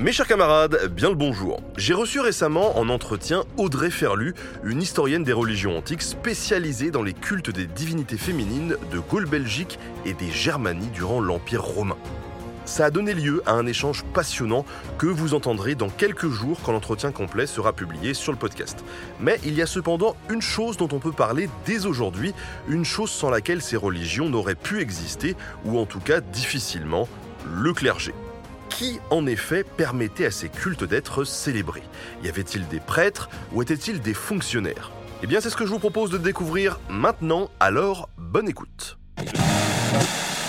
Mes chers camarades, bien le bonjour. J'ai reçu récemment en entretien Audrey Ferlu, une historienne des religions antiques spécialisée dans les cultes des divinités féminines de Gaule-Belgique et des Germanies durant l'Empire romain. Ça a donné lieu à un échange passionnant que vous entendrez dans quelques jours quand l'entretien complet sera publié sur le podcast. Mais il y a cependant une chose dont on peut parler dès aujourd'hui, une chose sans laquelle ces religions n'auraient pu exister, ou en tout cas difficilement, le clergé qui, en effet, permettait à ces cultes d'être célébrés Y avait-il des prêtres ou étaient-ils des fonctionnaires? Eh bien, c'est ce que je vous propose de découvrir maintenant, alors bonne écoute.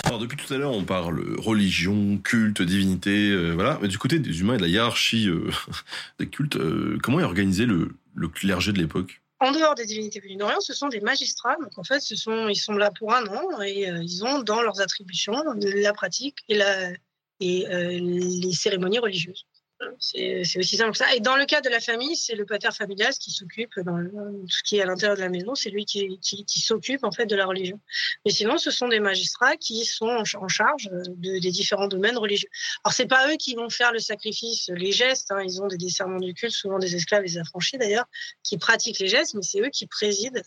Alors, depuis tout à l'heure, on parle religion, culte, divinité, euh, voilà. Mais du côté des humains et de la hiérarchie euh, des cultes, euh, comment est organisé le, clergé de l'époque? En dehors des divinités venues d'Orient, ce sont des magistrats. Donc en fait, ce sont, ils sont là pour un an et ils ont dans leurs attributions la pratique et la, et euh, les cérémonies religieuses. C'est aussi simple que ça. Et dans le cas de la famille, c'est le pater familias qui s'occupe dans tout ce qui est à l'intérieur de la maison. C'est lui qui, s'occupe en fait de la religion. Mais sinon, ce sont des magistrats qui sont en charge de, des différents domaines religieux. Alors, c'est pas eux qui vont faire le sacrifice, les gestes. Hein. Ils ont des discernements du culte, souvent des esclaves, des affranchis d'ailleurs, qui pratiquent les gestes, mais c'est eux qui président euh,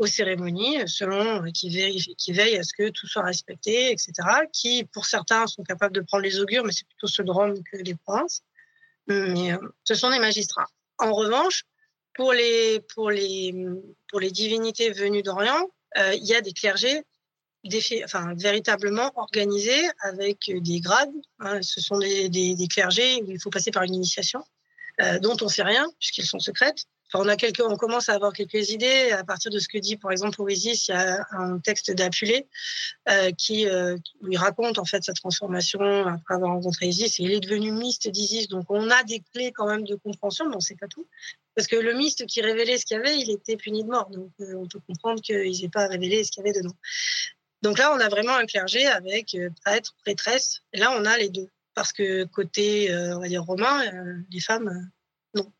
aux cérémonies, selon euh, qui veillent, qui veille à ce que tout soit respecté, etc. Qui, pour certains, sont capables de prendre les augures, mais c'est plutôt ceux de que les princes. Mais euh, ce sont des magistrats. En revanche, pour les, pour les, pour les divinités venues d'Orient, il y a des clergés enfin, véritablement organisés avec des grades. Hein. ce sont des, clergés où il faut passer par une initiation dont on ne sait rien, puisqu'elles sont secrètes on, commence à avoir quelques idées à partir de ce que dit, par exemple, Oasis. Il y a un texte d'Apulé euh, qui euh, lui raconte en fait sa transformation après avoir rencontré Isis. Il est devenu myste d'Isis. Donc, on a des clés quand même de compréhension, mais on ne sait pas tout. Parce que le myste qui révélait ce qu'il y avait, il était puni de mort. Donc, euh, on peut comprendre qu'ils n'aient pas révélé ce qu'il y avait dedans. Donc là, on a vraiment un clergé avec prêtre, prêtresse. Là, on a les deux. Parce que côté, on va dire, romain, les femmes, non,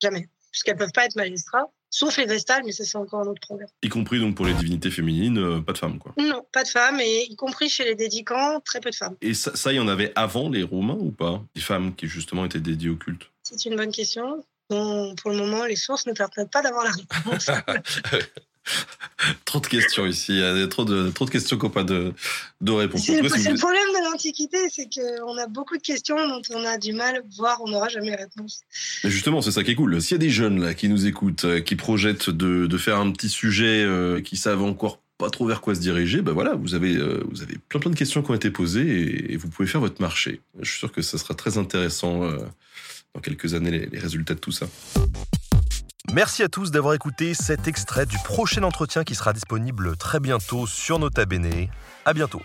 jamais puisqu'elles peuvent pas être magistrats. Sauf les vestales, mais ça c'est encore un autre problème. Y compris donc pour les divinités féminines, euh, pas de femmes quoi. Non, pas de femmes, et y compris chez les dédicants, très peu de femmes. Et ça, il y en avait avant les Romains ou pas? Des femmes qui justement étaient dédiées au culte C'est une bonne question. Bon, pour le moment, les sources ne permettent pas d'avoir la réponse. trop de questions ici. Il y a trop de, trop de questions qu'on pas de, de réponses. C'est le, problème de l'Antiquité, c'est qu'on a beaucoup de questions dont on a du mal, voire on n'aura jamais réponse. Mais justement, c'est ça qui est cool. S'il y a des jeunes là qui nous écoutent, euh, qui projettent de, de faire un petit sujet, euh, qui savent encore pas trop vers quoi se diriger, ben voilà, vous avez, euh, vous avez plein plein de questions qui ont été posées et, vous pouvez faire votre marché. Je suis sûr que ça sera très intéressant dans quelques années les, les résultats de tout ça. Merci à tous d'avoir écouté cet extrait du prochain entretien qui sera disponible très bientôt sur Nota Bene. À bientôt.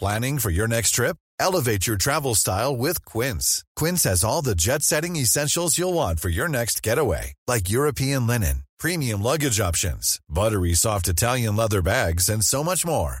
Planning for your next trip? Elevate your travel style with Quince. Quince has all the jet-setting essentials you'll want for your next getaway, like European linen, premium luggage options, buttery soft Italian leather bags, and so much more.